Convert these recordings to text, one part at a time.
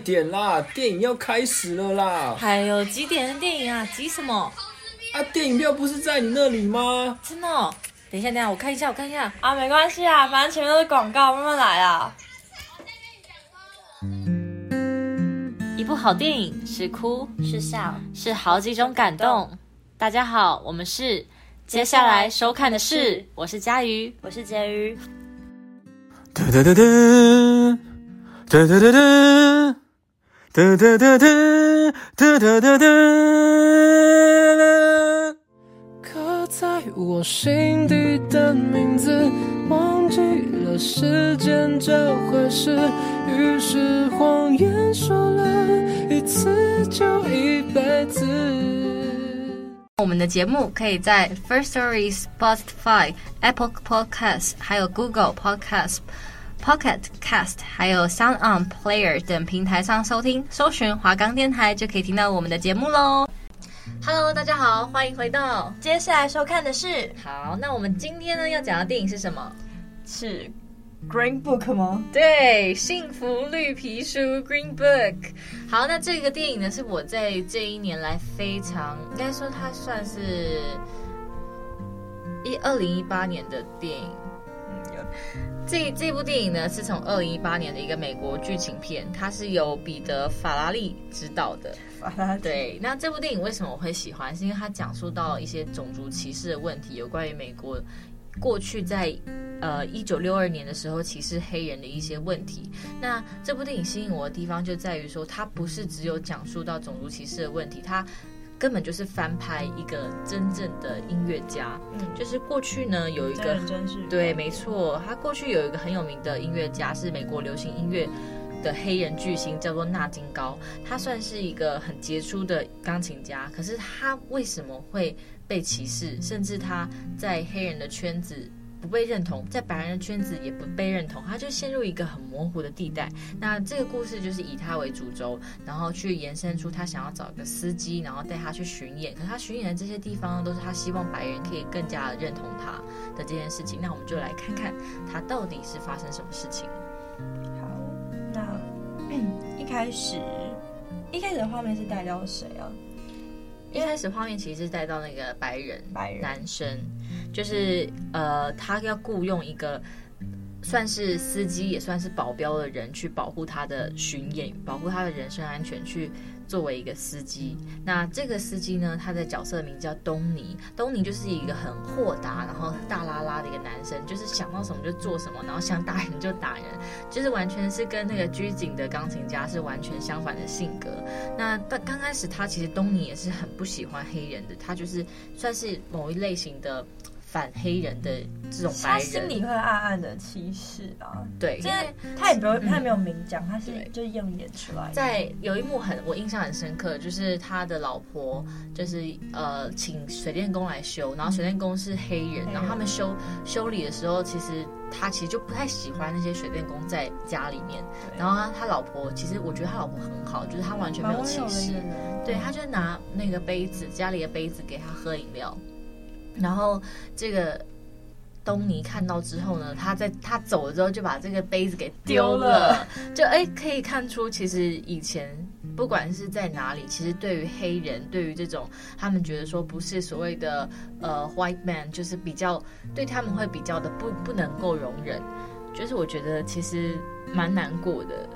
快点啦，电影要开始了啦！还有几点的电影啊？急什么？啊，电影票不是在你那里吗？真的哦？等一下，等一下，我看一下，我看一下。啊，没关系啊，反正前面都是广告，慢慢来啊。一部好电影是哭是笑，是好几种感动。大家好，我们是接下来收看的是，我是佳瑜，我是婕妤。哒哒哒哒，哒哒哒哒，哒哒哒哒，哒哒哒哒。刻在我心底的名字，忘记了时间这回事，于是谎言说了一次就一辈子。我们的节目可以在 First Story、Spotify、Apple Podcasts、还有 Google Podcasts、Pocket Cast、还有 Sound On Player 等平台上收听，搜寻华冈电台就可以听到我们的节目喽。Hello，大家好，欢迎回到接下来收看的是。好，那我们今天呢要讲的电影是什么？是。Green Book 吗？对，幸福绿皮书 Green Book。好，那这个电影呢，是我在这一年来非常，应该说它算是一二零一八年的电影。这这部电影呢，是从二零一八年的一个美国剧情片，它是由彼得法拉利执导的。法拉利。对，那这部电影为什么我会喜欢？是因为它讲述到一些种族歧视的问题，有关于美国。过去在呃一九六二年的时候歧视黑人的一些问题，那这部电影吸引我的地方就在于说，它不是只有讲述到种族歧视的问题，它根本就是翻拍一个真正的音乐家。嗯，就是过去呢有一个对，没错，他过去有一个很有名的音乐家是美国流行音乐的黑人巨星，叫做纳金高，他算是一个很杰出的钢琴家，可是他为什么会被歧视，甚至他在黑人的圈子不被认同，在白人的圈子也不被认同，他就陷入一个很模糊的地带。那这个故事就是以他为主轴，然后去延伸出他想要找一个司机，然后带他去巡演。可他巡演的这些地方都是他希望白人可以更加的认同他的这件事情。那我们就来看看他到底是发生什么事情。好，那一开始一开始的画面是带到谁啊？一开始画面其实是带到那个白人白人男生，就是呃，他要雇佣一个算是司机也算是保镖的人去保护他的巡演，保护他的人身安全去。作为一个司机，那这个司机呢，他的角色名叫东尼。东尼就是一个很豁达，然后大拉拉的一个男生，就是想到什么就做什么，然后想打人就打人，就是完全是跟那个拘谨的钢琴家是完全相反的性格。那但刚开始他其实东尼也是很不喜欢黑人的，他就是算是某一类型的。反黑人的这种白人，他心里会暗暗的歧视啊。对，因为他也不，他也没有明讲，嗯、他是就用演出来。在有一幕很我印象很深刻，就是他的老婆就是呃请水电工来修，然后水电工是黑人，嗯、然后他们修修理的时候，其实他其实就不太喜欢那些水电工在家里面。然后他他老婆其实我觉得他老婆很好，就是他完全没有歧视。对，他就拿那个杯子，家里的杯子给他喝饮料。然后这个东尼看到之后呢，他在他走了之后就把这个杯子给丢了，就哎可以看出，其实以前不管是在哪里，其实对于黑人，对于这种他们觉得说不是所谓的呃 white man，就是比较对他们会比较的不不能够容忍，就是我觉得其实蛮难过的。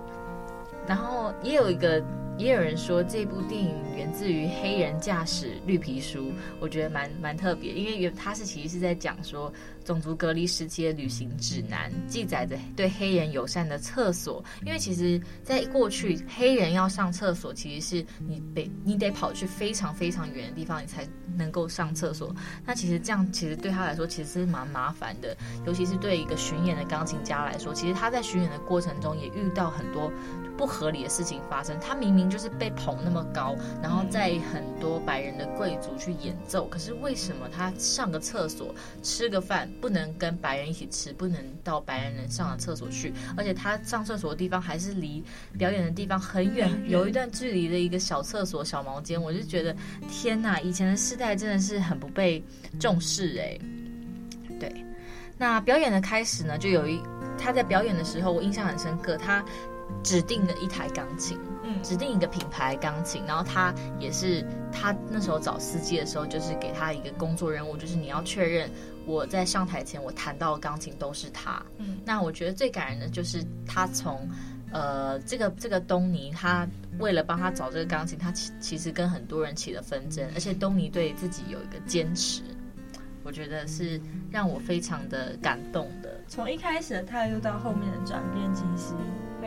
然后也有一个。也有人说这部电影源自于《黑人驾驶绿皮书》，我觉得蛮蛮特别，因为它是其实是在讲说种族隔离时期的旅行指南，记载着对黑人友善的厕所。因为其实，在过去黑人要上厕所，其实是你得你得跑去非常非常远的地方，你才能够上厕所。那其实这样其实对他来说其实是蛮麻烦的，尤其是对一个巡演的钢琴家来说，其实他在巡演的过程中也遇到很多不合理的事情发生。他明明就是被捧那么高，然后在很多白人的贵族去演奏，可是为什么他上个厕所、吃个饭不能跟白人一起吃，不能到白人能上的厕所去？而且他上厕所的地方还是离表演的地方很远，有一段距离的一个小厕所、小毛间，我就觉得天哪！以前的世代真的是很不被重视哎。对，那表演的开始呢，就有一他在表演的时候，我印象很深刻，他。指定的一台钢琴，嗯，指定一个品牌钢琴，然后他也是他那时候找司机的时候，就是给他一个工作任务，就是你要确认我在上台前我弹到的钢琴都是他。嗯，那我觉得最感人的就是他从呃这个这个东尼，他为了帮他找这个钢琴，他其其实跟很多人起了纷争，而且东尼对自己有一个坚持，我觉得是让我非常的感动的。从一开始的态度到后面的转变，其实。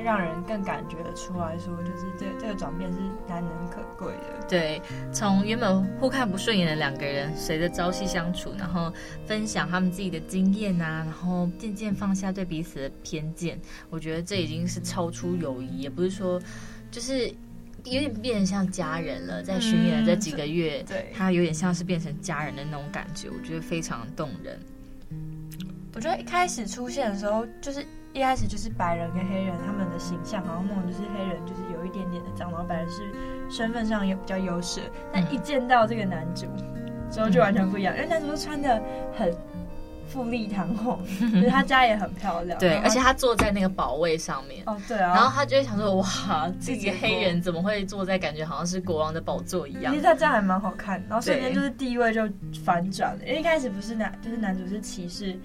会让人更感觉得出来说，就是这这个转变是难能可贵的。对，从原本互看不顺眼的两个人，随着朝夕相处，然后分享他们自己的经验啊，然后渐渐放下对彼此的偏见。我觉得这已经是超出友谊，也不是说，就是有点变成像家人了。在巡演的这几个月，嗯、对，他有点像是变成家人的那种感觉，我觉得非常动人。我觉得一开始出现的时候，就是。一开始就是白人跟黑人他们的形象，好像那种就是黑人就是有一点点的脏，然后白人是身份上也比较优势。但一见到这个男主之后就完全不一样，因为男主穿的很富丽堂皇，就是他家也很漂亮。对，而且他坐在那个宝位上面。哦，对啊。然后他就会想说，哇，这个黑人怎么会坐在感觉好像是国王的宝座一样？其实他这样还蛮好看，然后瞬间就是地位就反转了，因为一开始不是男，就是男主是骑士。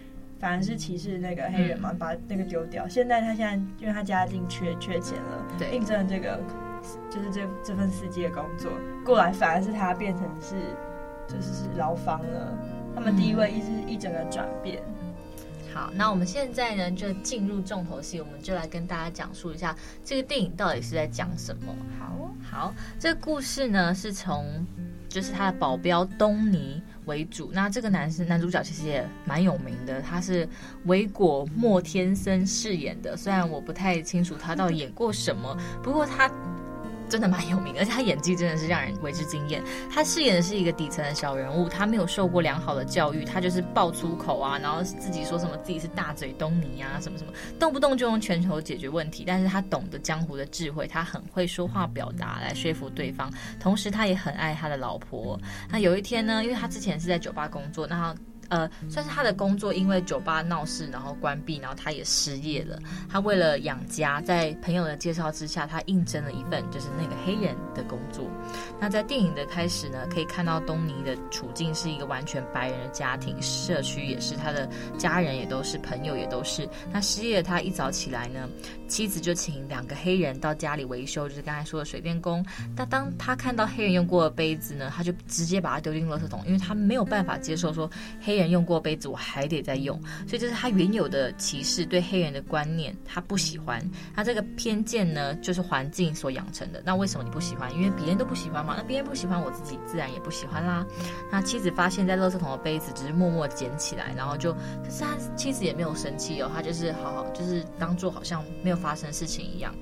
反而是歧视那个黑人嘛，把那个丢掉。现在他现在因为他家境缺缺钱了，对，应征了这个就是这这份司机的工作过来，反而是他变成是就是是劳方了。他们地位一直一整个转变。好，那我们现在呢就进入重头戏，我们就来跟大家讲述一下这个电影到底是在讲什么。好好，这个故事呢是从就是他的保镖东尼为主，那这个男生男主角其实也蛮有名的，他是维果莫天森饰演的。虽然我不太清楚他到底演过什么，不过他。真的蛮有名，而且他演技真的是让人为之惊艳。他饰演的是一个底层的小人物，他没有受过良好的教育，他就是爆粗口啊，然后自己说什么自己是大嘴东尼啊，什么什么，动不动就用拳头解决问题。但是他懂得江湖的智慧，他很会说话表达来说服对方，同时他也很爱他的老婆。那有一天呢，因为他之前是在酒吧工作，那他。呃，算是他的工作，因为酒吧闹事，然后关闭，然后他也失业了。他为了养家，在朋友的介绍之下，他应征了一份就是那个黑人的工作。那在电影的开始呢，可以看到东尼的处境是一个完全白人的家庭，社区也是他的家人也都是，朋友也都是。那失业的他一早起来呢，妻子就请两个黑人到家里维修，就是刚才说的水电工。但当他看到黑人用过的杯子呢，他就直接把它丢进垃圾桶，因为他没有办法接受说黑人。用过杯子，我还得再用，所以这是他原有的歧视对黑人的观念，他不喜欢。他这个偏见呢，就是环境所养成的。那为什么你不喜欢？因为别人都不喜欢嘛。那别人不喜欢，我自己自然也不喜欢啦。那妻子发现，在垃圾桶的杯子只是默默捡起来，然后就，可是他妻子也没有生气哦，他就是好好，就是当做好像没有发生事情一样。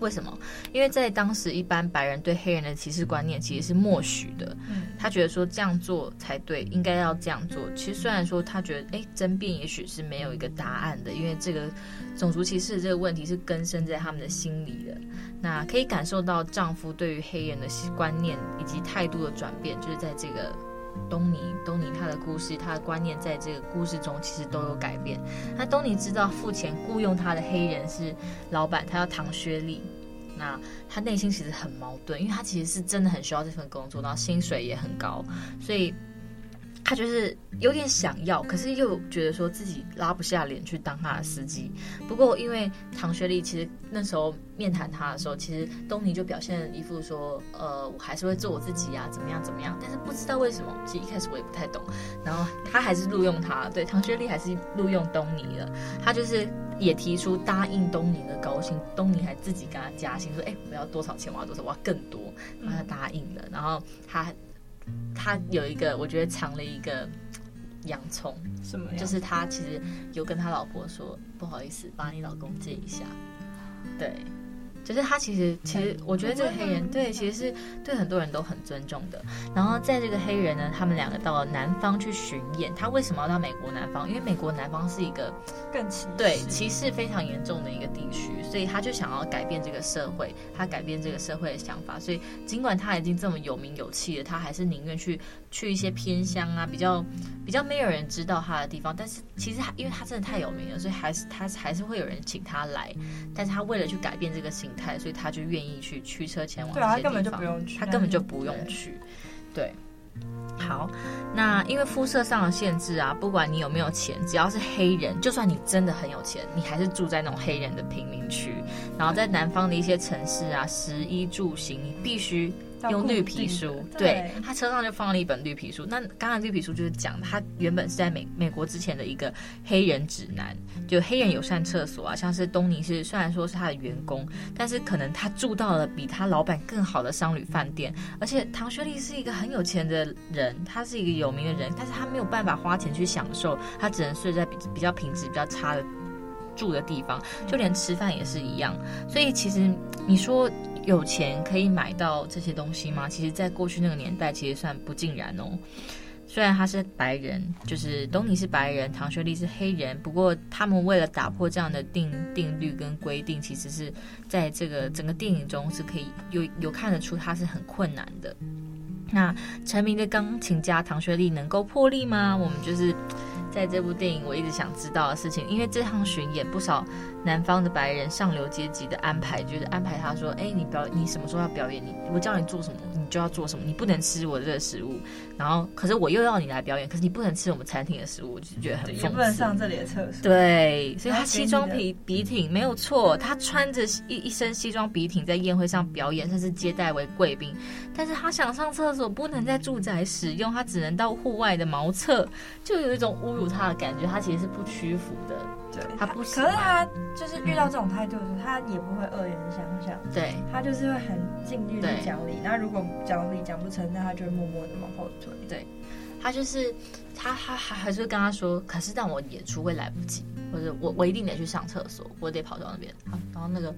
为什么？因为在当时，一般白人对黑人的歧视观念其实是默许的。嗯，他觉得说这样做才对，应该要这样做。其实虽然说他觉得，哎，争辩也许是没有一个答案的，因为这个种族歧视这个问题是根深在他们的心里的。那可以感受到丈夫对于黑人的观念以及态度的转变，就是在这个。东尼，东尼他的故事，他的观念在这个故事中其实都有改变。那东尼知道付钱雇佣他的黑人是老板，他叫唐薛利。那他内心其实很矛盾，因为他其实是真的很需要这份工作，然后薪水也很高，所以。他就是有点想要，可是又觉得说自己拉不下脸去当他的司机。不过因为唐学丽其实那时候面谈他的时候，其实东尼就表现一副说，呃，我还是会做我自己啊，怎么样怎么样。但是不知道为什么，其实一开始我也不太懂。然后他还是录用他，对，唐学丽还是录用东尼了。他就是也提出答应东尼的高薪，东尼还自己跟他加薪，说，哎，我要多少钱？我要多少？我要更多。然后他答应了，然后他。他有一个，我觉得藏了一个洋葱，什么？就是他其实有跟他老婆说，不好意思，把你老公借一下。对，就是他其实其实我觉得这个黑人对其实是对很多人都很尊重的。然后在这个黑人呢，他们两个到了南方去巡演。他为什么要到美国南方？因为美国南方是一个更歧对歧视非常严重的一个地区，所以他就想要改变这个社会，他改变这个社会的想法。所以尽管他已经这么有名有气了，他还是宁愿去去一些偏乡啊，比较 比较没有人知道他的地方。但是其实他因为他真的太有名了，所以还是他还是会有人请他来。但是他为了去改变这个形态，所以他就愿意去驱车前往。对啊，他根本就不用去，他根本就不用去。对，好，那因为肤色上的限制啊，不管你有没有钱，只要是黑人，就算你真的很有钱，你还是住在那种黑人的贫民区。然后在南方的一些城市啊，食衣住行，你必须。用绿皮书，对，对他车上就放了一本绿皮书。那刚刚绿皮书就是讲，他原本是在美美国之前的一个黑人指南，就黑人友善厕所啊，像是东尼是虽然说是他的员工，但是可能他住到了比他老板更好的商旅饭店，而且唐学利是一个很有钱的人，他是一个有名的人，但是他没有办法花钱去享受，他只能睡在比比较品质比较差的住的地方，就连吃饭也是一样。所以其实你说。有钱可以买到这些东西吗？其实，在过去那个年代，其实算不尽然哦。虽然他是白人，就是东尼是白人，唐学丽是黑人，不过他们为了打破这样的定定律跟规定，其实是在这个整个电影中是可以有有看得出他是很困难的。那成名的钢琴家唐学丽能够破例吗？我们就是。在这部电影，我一直想知道的事情，因为这趟巡演不少南方的白人上流阶级的安排，就是安排他说：“哎，你表你什么时候要表演？你我叫你做什么，你就要做什么，你不能吃我的这个食物。然后，可是我又要你来表演，可是你不能吃我们餐厅的食物，我就觉得很讽刺。不能上这里的厕所。对，所以他西装笔笔挺没有错，他穿着一一身西装笔挺在宴会上表演，甚至接待为贵宾。但是他想上厕所，不能在住宅使用，他只能到户外的茅厕，就有一种侮辱。他的感觉，他其实是不屈服的。对，他不喜欢。可是他就是遇到这种态度的时候，嗯、他也不会恶言相向。对，他就是会很尽力的讲理。那如果讲理讲不成，那他就会默默的往后退。对，他就是他，他还还是会跟他说，可是但我演出会来不及，或者我我一定得去上厕所，我得跑到那边。好，然后那个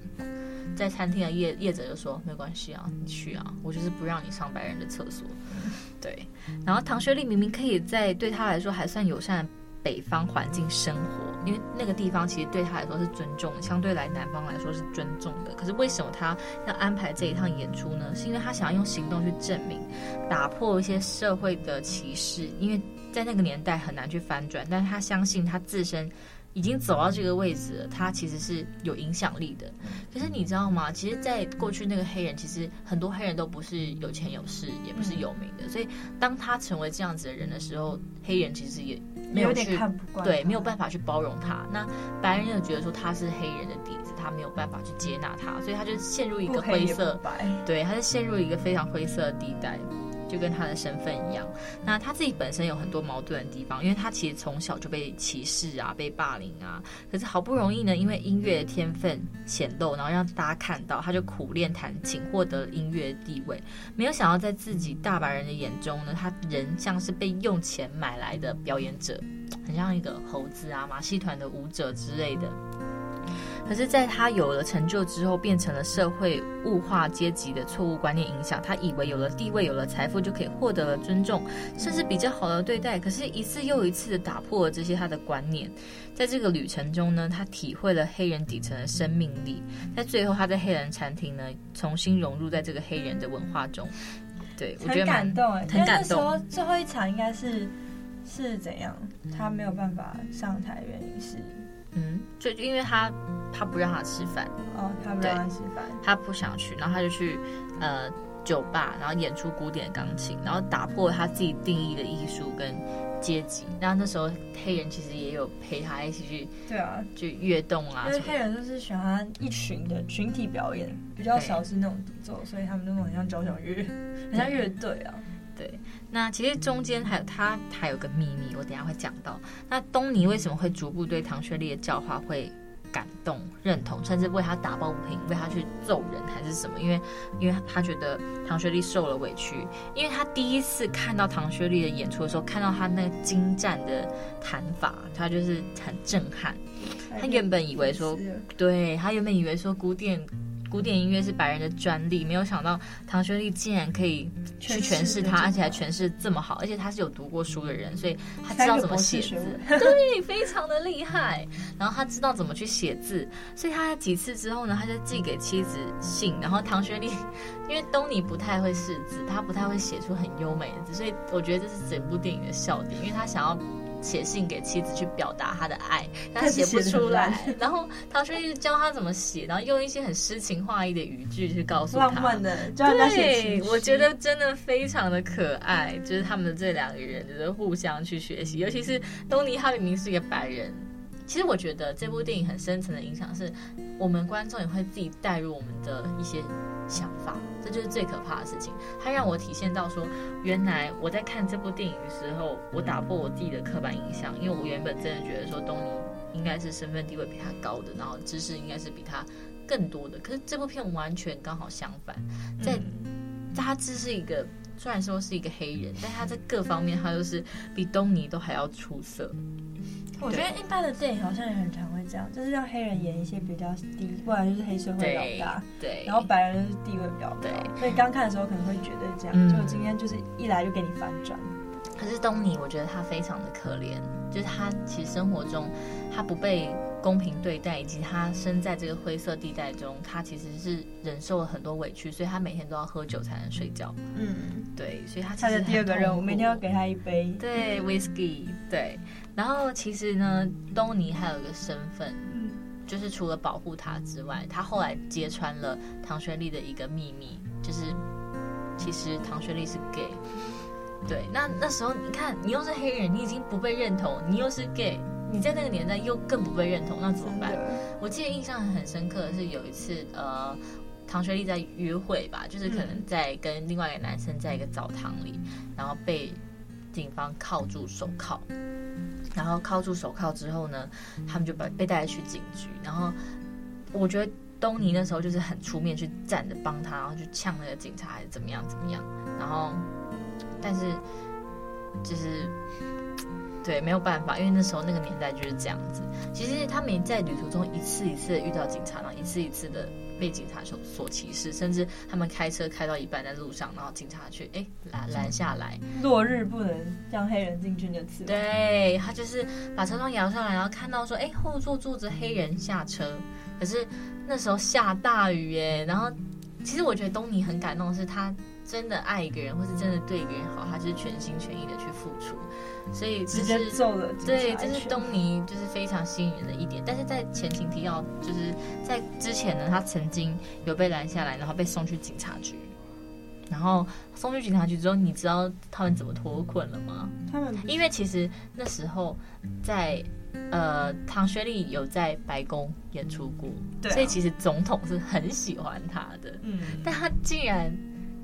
在餐厅的业业者就说，没关系啊，你去啊，我就是不让你上白人的厕所。对，然后唐学丽明明可以在对他来说还算友善的北方环境生活，因为那个地方其实对他来说是尊重，相对来南方来说是尊重的。可是为什么他要安排这一趟演出呢？是因为他想要用行动去证明，打破一些社会的歧视，因为在那个年代很难去翻转，但是他相信他自身。已经走到这个位置了，他其实是有影响力的。可是你知道吗？其实，在过去那个黑人，其实很多黑人都不是有钱有势，也不是有名的。所以，当他成为这样子的人的时候，黑人其实也没有去，对，没有办法去包容他。那白人就觉得说他是黑人的底子，他没有办法去接纳他，所以他就陷入一个灰色，对，他就陷入一个非常灰色的地带。就跟他的身份一样，那他自己本身有很多矛盾的地方，因为他其实从小就被歧视啊，被霸凌啊。可是好不容易呢，因为音乐的天分显露，然后让大家看到，他就苦练弹琴，获得音乐地位。没有想到，在自己大白人的眼中呢，他人像是被用钱买来的表演者，很像一个猴子啊，马戏团的舞者之类的。可是，在他有了成就之后，变成了社会物化阶级的错误观念影响。他以为有了地位、有了财富，就可以获得了尊重，甚至比较好的对待。可是，一次又一次的打破了这些他的观念。在这个旅程中呢，他体会了黑人底层的生命力。在最后，他在黑人餐厅呢，重新融入在这个黑人的文化中。对，我觉得很感动哎，很感动。说最后一场应该是是怎样？他没有办法上台，原因是。嗯，就因为他他不让他吃饭。哦，他不让他吃饭，他不想去，然后他就去呃酒吧，然后演出古典钢琴，然后打破他自己定义的艺术跟阶级。然后那时候黑人其实也有陪他一起去，对啊，就跃动啊。因为黑人就是喜欢一群的群体表演，比较少是那种独奏，所以他们那种很像交响乐，很像乐队啊。对，那其实中间还有他还有个秘密，我等下会讲到。那东尼为什么会逐步对唐学丽的教化会感动、认同，甚至为他打抱不平，为他去揍人还是什么？因为，因为他觉得唐学丽受了委屈。因为他第一次看到唐学丽的演出的时候，看到他那个精湛的弹法，他就是很震撼。他原本以为说，对，他原本以为说古典。古典音乐是白人的专利，没有想到唐学丽竟然可以去诠释它，而且还诠释这么好，而且他是有读过书的人，所以他知道怎么写字，对，非常的厉害。然后他知道怎么去写字，所以他几次之后呢，他就寄给妻子信。然后唐学丽因为东尼不太会识字，他不太会写出很优美的字，所以我觉得这是整部电影的笑点，因为他想要。写信给妻子去表达他的爱，但他写不出来。然后唐薛丽教他怎么写，然后用一些很诗情画意的语句去告诉他。浪漫的，对，我觉得真的非常的可爱。就是他们的这两个人，就是互相去学习。尤其是东尼，他明明是一个白人。其实我觉得这部电影很深层的影响是，我们观众也会自己带入我们的一些想法，这就是最可怕的事情。它让我体现到说，原来我在看这部电影的时候，我打破我自己的刻板印象，因为我原本真的觉得说东尼应该是身份地位比他高的，然后知识应该是比他更多的。可是这部片完全刚好相反，在他只是一个虽然说是一个黑人，但他在各方面他都是比东尼都还要出色。我觉得一般的电影好像也很常会这样，就是让黑人演一些比较低，不然就是黑社会老大，对，然后白人就是地位比较高，所以刚看的时候可能会觉得这样，嗯、就今天就是一来就给你反转。可是东尼，我觉得他非常的可怜，就是他其实生活中他不被公平对待，以及他身在这个灰色地带中，他其实是忍受了很多委屈，所以他每天都要喝酒才能睡觉。嗯，对，所以他他的第二个任务，每天要给他一杯，对，whisky，对。然后其实呢，东尼还有一个身份，嗯，就是除了保护他之外，他后来揭穿了唐学丽的一个秘密，就是其实唐学丽是 gay。对，那那时候你看，你又是黑人，你已经不被认同，你又是 gay，你在那个年代又更不被认同，那怎么办？我记得印象很深刻的是有一次，呃，唐学丽在约会吧，就是可能在跟另外一个男生在一个澡堂里，然后被警方铐住手铐。然后铐住手铐之后呢，他们就把被带去警局。然后我觉得东尼那时候就是很出面去站着帮他，然后去呛那个警察还是怎么样怎么样。然后，但是就是对没有办法，因为那时候那个年代就是这样子。其实他们在旅途中一次一次的遇到警察，然后一次一次的。被警察所所歧视，甚至他们开车开到一半在路上，然后警察去哎拦拦下来。落日不能让黑人进去那次。对，他就是把车窗摇上来，然后看到说哎后座坐着黑人下车，可是那时候下大雨耶。然后其实我觉得东尼很感动是他。真的爱一个人，或是真的对一个人好，他就是全心全意的去付出，所以直接揍了。对，这是东尼就是非常吸引人的一点。但是在前情提要，就是在之前呢，他曾经有被拦下来，然后被送去警察局。然后送去警察局之后，你知道他们怎么脱困了吗？他们因为其实那时候在呃，唐学丽有在白宫演出过，对啊，所以其实总统是很喜欢他的。嗯，但他竟然。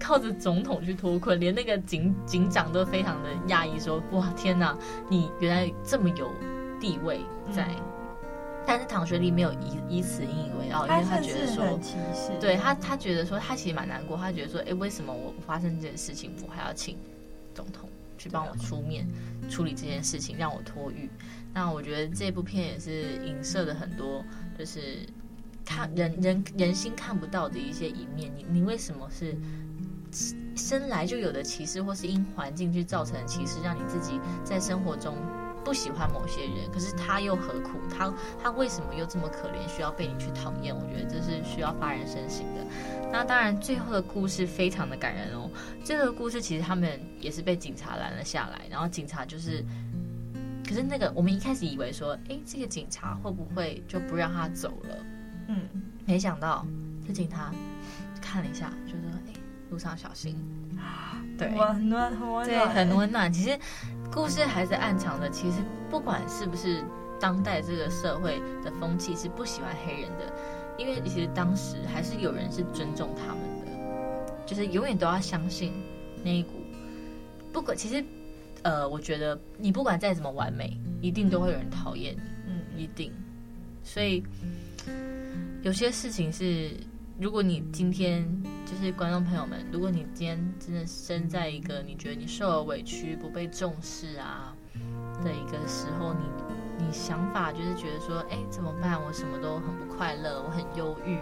靠着总统去脱困，连那个警警长都非常的讶异，说：“哇，天哪，你原来这么有地位在。嗯”但是唐学丽没有以以此引以为傲，因为他觉得说，对他，他觉得说他其实蛮难过，他觉得说，哎，为什么我发生这件事情，我还要请总统去帮我出面处理这件事情，让我脱狱？那我觉得这部片也是影射了很多，就是看人人人心看不到的一些一面。你你为什么是？生来就有的歧视，或是因环境去造成的歧视，让你自己在生活中不喜欢某些人，可是他又何苦？他他为什么又这么可怜，需要被你去讨厌？我觉得这是需要发人深省的。那当然，最后的故事非常的感人哦。这个故事其实他们也是被警察拦了下来，然后警察就是，可是那个我们一开始以为说，哎，这个警察会不会就不让他走了？嗯，没想到这警察看了一下，就说，哎。路上小心，对，温暖，很温暖，对，很温暖。其实故事还是暗藏的。其实不管是不是当代这个社会的风气是不喜欢黑人的，因为其实当时还是有人是尊重他们的，就是永远都要相信那一股。不管其实，呃，我觉得你不管再怎么完美，一定都会有人讨厌你，嗯，一定。所以有些事情是。如果你今天就是观众朋友们，如果你今天真的生在一个你觉得你受了委屈、不被重视啊的一个时候，你你想法就是觉得说，哎，怎么办？我什么都很不快乐，我很忧郁。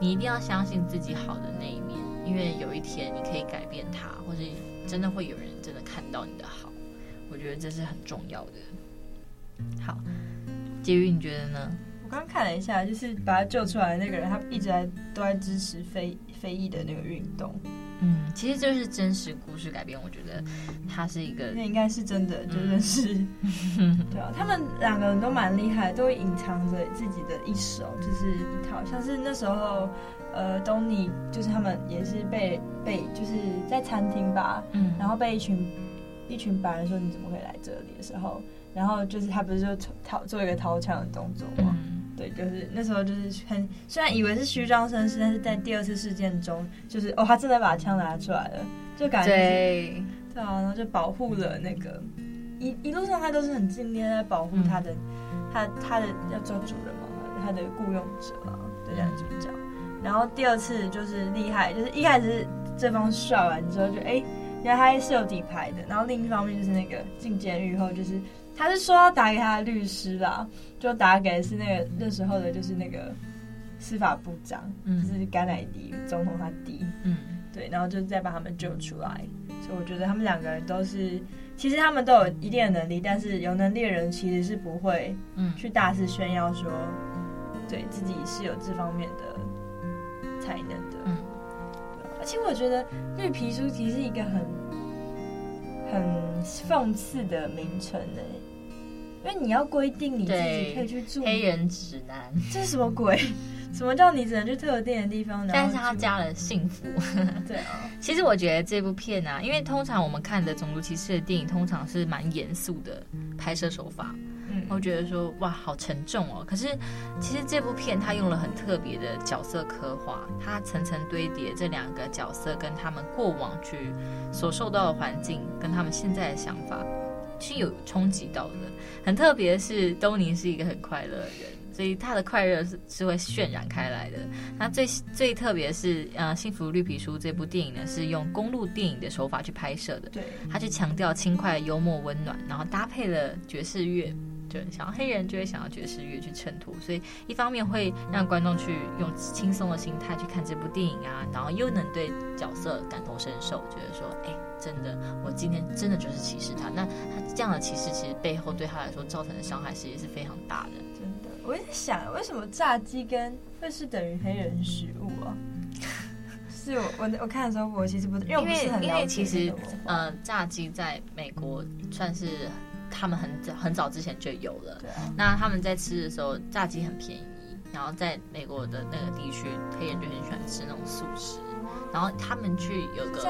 你一定要相信自己好的那一面，因为有一天你可以改变它，或者真的会有人真的看到你的好。我觉得这是很重要的。好，婕妤，你觉得呢？我刚看了一下，就是把他救出来的那个人，他一直在都在支持非非裔的那个运动。嗯，其实就是真实故事改编，我觉得他是一个，那应该是真的，就认识。嗯、对啊，他们两个人都蛮厉害，都会隐藏着自己的一手，就是一套，像是那时候，呃，东尼就是他们也是被被就是在餐厅吧，嗯，然后被一群一群白人说你怎么会来这里的时候，然后就是他不是就掏做一个掏枪的动作吗？嗯对，就是那时候就是很，虽然以为是虚张声势，但是在第二次事件中，就是哦，他真的把枪拿出来了，就感觉对，对啊，然后就保护了那个一一路上他都是很尽力在保护他的，嗯、他他的要做主人嘛，他的雇佣者啊，对这样子讲。然后第二次就是厉害，就是一开始这方帅完之后就哎，原来他是有底牌的。然后另一方面就是那个进监狱后就是。他是说要打给他的律师啦，就打给是那个那时候的，就是那个司法部长，嗯、就是甘乃迪总统他弟，嗯，对，然后就再把他们救出来。所以我觉得他们两个人都是，其实他们都有一定的能力，但是有能力的人其实是不会，嗯，去大肆炫耀说，对自己是有这方面的才能的，嗯，而且我觉得绿皮书其实是一个很很讽刺的名称呢。因为你要规定你自己可以去住黑人指南，这是什么鬼？什么叫你只能去特定的地方？但是他加了幸福。对啊，其实我觉得这部片啊，因为通常我们看的种族歧视的电影，通常是蛮严肃的拍摄手法。嗯，我觉得说哇，好沉重哦。可是其实这部片它用了很特别的角色刻画，它层层堆叠这两个角色跟他们过往去所受到的环境，跟他们现在的想法。是有冲击到的，很特别是，东尼是一个很快乐的人，所以他的快乐是是会渲染开来的。那最最特别是，呃，《幸福绿皮书》这部电影呢，是用公路电影的手法去拍摄的，对，他去强调轻快、幽默、温暖，然后搭配了爵士乐。就想要黑人就会想要爵士乐去衬托，所以一方面会让观众去用轻松的心态去看这部电影啊，然后又能对角色感同身受，觉得说，哎，真的，我今天真的就是歧视他。那他这样的歧视，其实背后对他来说造成的伤害其实是非常大的。真的，我在想，为什么炸鸡跟会是等于黑人食物啊？是我我我看的时候，我其实不因为我不是很了解，因为其实呃，炸鸡在美国算是。他们很早很早之前就有了。对啊。那他们在吃的时候，炸鸡很便宜。然后在美国的那个地区，黑人就很喜欢吃那种素食。然后他们去有个，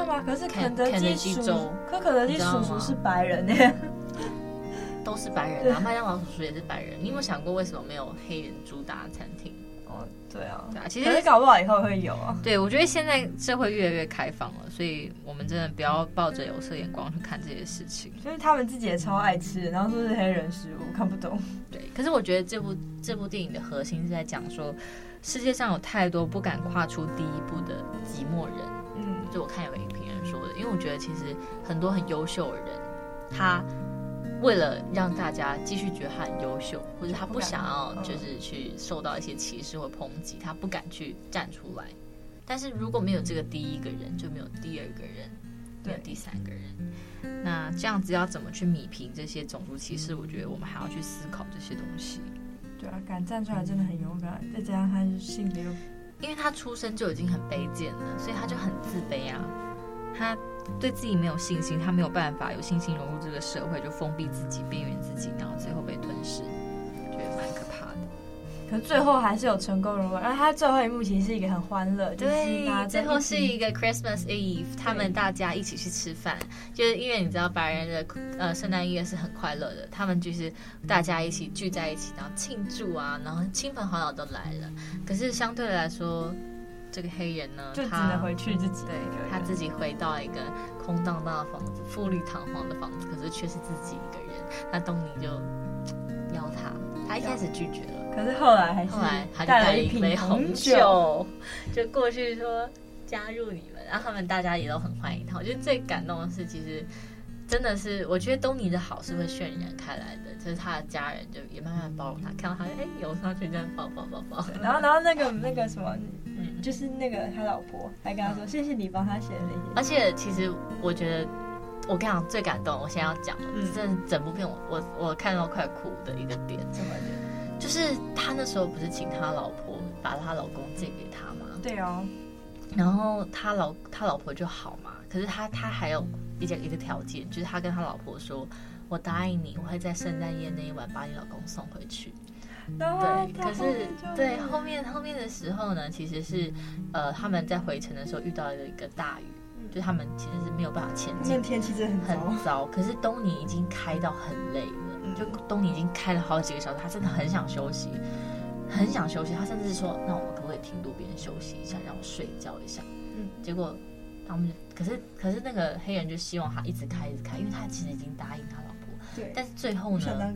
肯德基州，可肯德基叔叔是白人呢。都是白人啊，麦当劳叔叔也是白人。你有没有想过，为什么没有黑人主打餐厅？对啊，对啊，其实搞不好以后会有啊。对，我觉得现在社会越来越开放了，所以我们真的不要抱着有色眼光去看这些事情。就是他们自己也超爱吃，然后说是黑人食物，看不懂。对，可是我觉得这部这部电影的核心是在讲说，世界上有太多不敢跨出第一步的寂寞人。嗯，就我看有一个评人说的，因为我觉得其实很多很优秀的人，他。为了让大家继续觉得他很优秀，或者他不想要就是去受到一些歧视或抨击，他不敢去站出来。但是如果没有这个第一个人，就没有第二个人，没有第三个人。那这样子要怎么去弭平这些种族歧视？我觉得我们还要去思考这些东西。对啊，敢站出来真的很勇敢。再加上他是性别，因为他出生就已经很卑贱了，所以他就很自卑啊。他。对自己没有信心，他没有办法有信心融入这个社会，就封闭自己、边缘自己，然后最后被吞噬，觉得蛮可怕的。可是最后还是有成功融入，而他最后一幕其实是一个很欢乐，对，最后是一个 Christmas Eve，他们大家一起去吃饭，就是因为你知道白人的呃圣诞夜是很快乐的，他们就是大家一起聚在一起，然后庆祝啊，然后亲朋好友都来了。可是相对来说。这个黑人呢，就只能回去自己，对，他自己回到一个空荡荡的房子，富丽堂皇的房子，可是却是自己一个人。那东尼就邀他，他一开始拒绝了，可是后来还是后来带了一杯红酒，就过去说加入你们，然后他们大家也都很欢迎他。我觉得最感动的是，其实真的是，我觉得东尼的好是会渲染开来的，就是他的家人就也慢慢包容他，看到他哎有上去这样抱抱抱抱。然后然后那个那个什么，嗯，就是那个他老婆还跟他说、嗯、谢谢你帮他写的那些。而且其实我觉得，我跟你讲最感动，我现在要讲了，嗯、真的整部片我我我看到快哭的一个点，怎么点？就是他那时候不是请他老婆把他老公借给他吗？对哦。然后他老他老婆就好嘛，可是他他还有。一个一个条件，就是他跟他老婆说：“我答应你，我会在圣诞夜那一晚把你老公送回去。”对，可是对后面后面的时候呢，其实是呃他们在回程的时候遇到了一个大雨，就他们其实是没有办法前进。天气真的很很糟，可是东尼已经开到很累了，就东尼已经开了好几个小时，他真的很想休息，很想休息。他甚至说：“那我们可不可以停路边休息一下，让我睡觉一下？”嗯，结果。他们可是可是那个黑人就希望他一直开一直开，因为他其实已经答应他老婆。对。但是最后呢？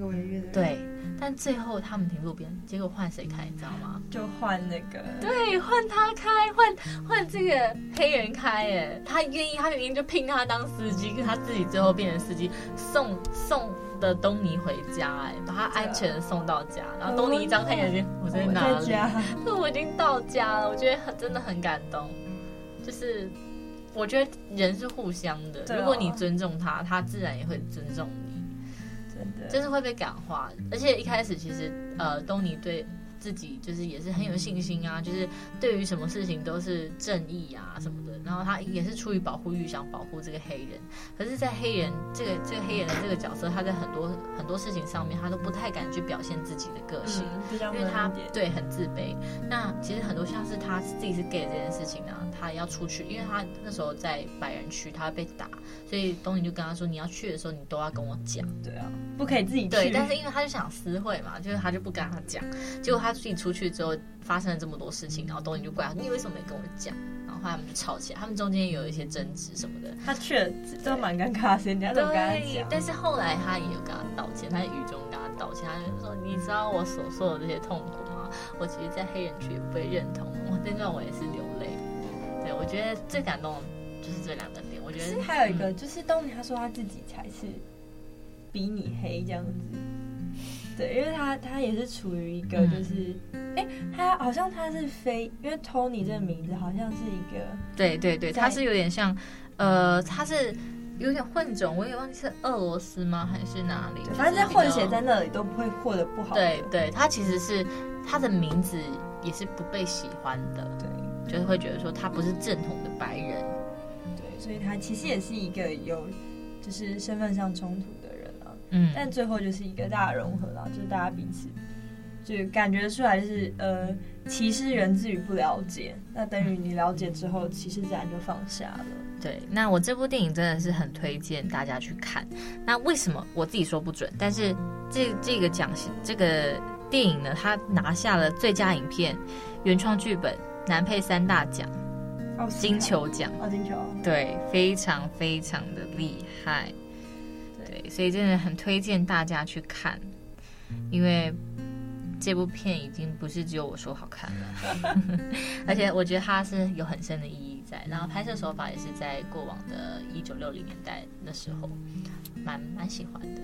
对。但最后他们停路边，结果换谁开？你知道吗？就换那个。对，换他开，换换这个黑人开。哎，他愿意，他明明就聘他当司机，可是他自己最后变成司机，送送的东尼回家。哎，把他安全送到家。然后东尼一张开眼睛，我在哪里？那我，我已经到家了。我觉得很真的很感动，就是。我觉得人是互相的，如果你尊重他，他自然也会尊重你，真的，就是会被感化。而且一开始其实，呃，东尼对自己就是也是很有信心啊，就是对于什么事情都是正义啊什么的。然后他也是出于保护欲，想保护这个黑人。可是，在黑人这个这个黑人的这个角色，他在很多很多事情上面，他都不太敢去表现自己的个性，嗯、因为他对很自卑。那其实很多像是他自己是 gay 这件事情呢，他要出去，因为他那时候在白人区，他会被打，所以东尼就跟他说：“你要去的时候，你都要跟我讲。”对啊，不可以自己去。对，但是因为他就想私会嘛，就是他就不跟他讲。结果他自己出去之后，发生了这么多事情，然后东尼就怪他：“你为什么没跟我讲？”然后他们就吵起来，他们中间有一些争执什么的。他却都蛮尴尬，人家都跟他讲。但是后来他也有跟他道歉，他在雨中跟他道歉，他就说：“你知道我所受的这些痛苦吗？我其实，在黑人区也不被认同。”我，那段我也是流泪。对，我觉得最感动的就是这两个点。我觉得还有一个，就是东尼他说他自己才是比你黑这样子。对，因为他他也是处于一个就是。嗯哎，他好像他是非，因为 Tony 这个名字好像是一个，对对对，他是有点像，呃，他是有点混种，我也忘记是俄罗斯吗，还是哪里？反正在混血在那里都不会过得不好。对对，他其实是他的名字也是不被喜欢的，对，就是会觉得说他不是正统的白人，对，所以他其实也是一个有就是身份上冲突嗯，但最后就是一个大的融合了，就是大家彼此。就感觉出来是，呃，歧视源自于不了解，那等于你了解之后，歧视自然就放下了。对，那我这部电影真的是很推荐大家去看。那为什么我自己说不准？但是这这个奖这个电影呢，它拿下了最佳影片、原创剧本、男配三大奖，哦，金球奖，哦，金球，对，非常非常的厉害。对，所以真的很推荐大家去看，因为。这部片已经不是只有我说好看了，而且我觉得它是有很深的意义在。然后拍摄手法也是在过往的一九六零年代的时候，蛮蛮喜欢的。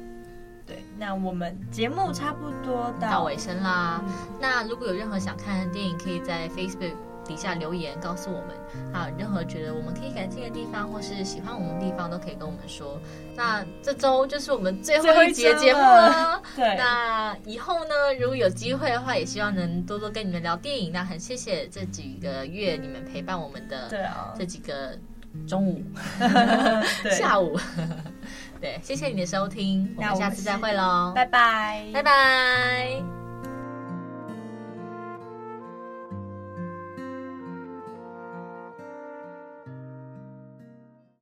对，那我们节目差不多到，到尾声啦。嗯、那如果有任何想看的电影，可以在 Facebook。底下留言告诉我们啊，任何觉得我们可以改进的地方，或是喜欢我们的地方，都可以跟我们说。那这周就是我们最后一节节目了。对，那以后呢，如果有机会的话，也希望能多多跟你们聊电影。那很谢谢这几个月你们陪伴我们的，对啊，这几个中午、下午，对，谢谢你的收听，我们下次再会喽，拜拜，拜拜。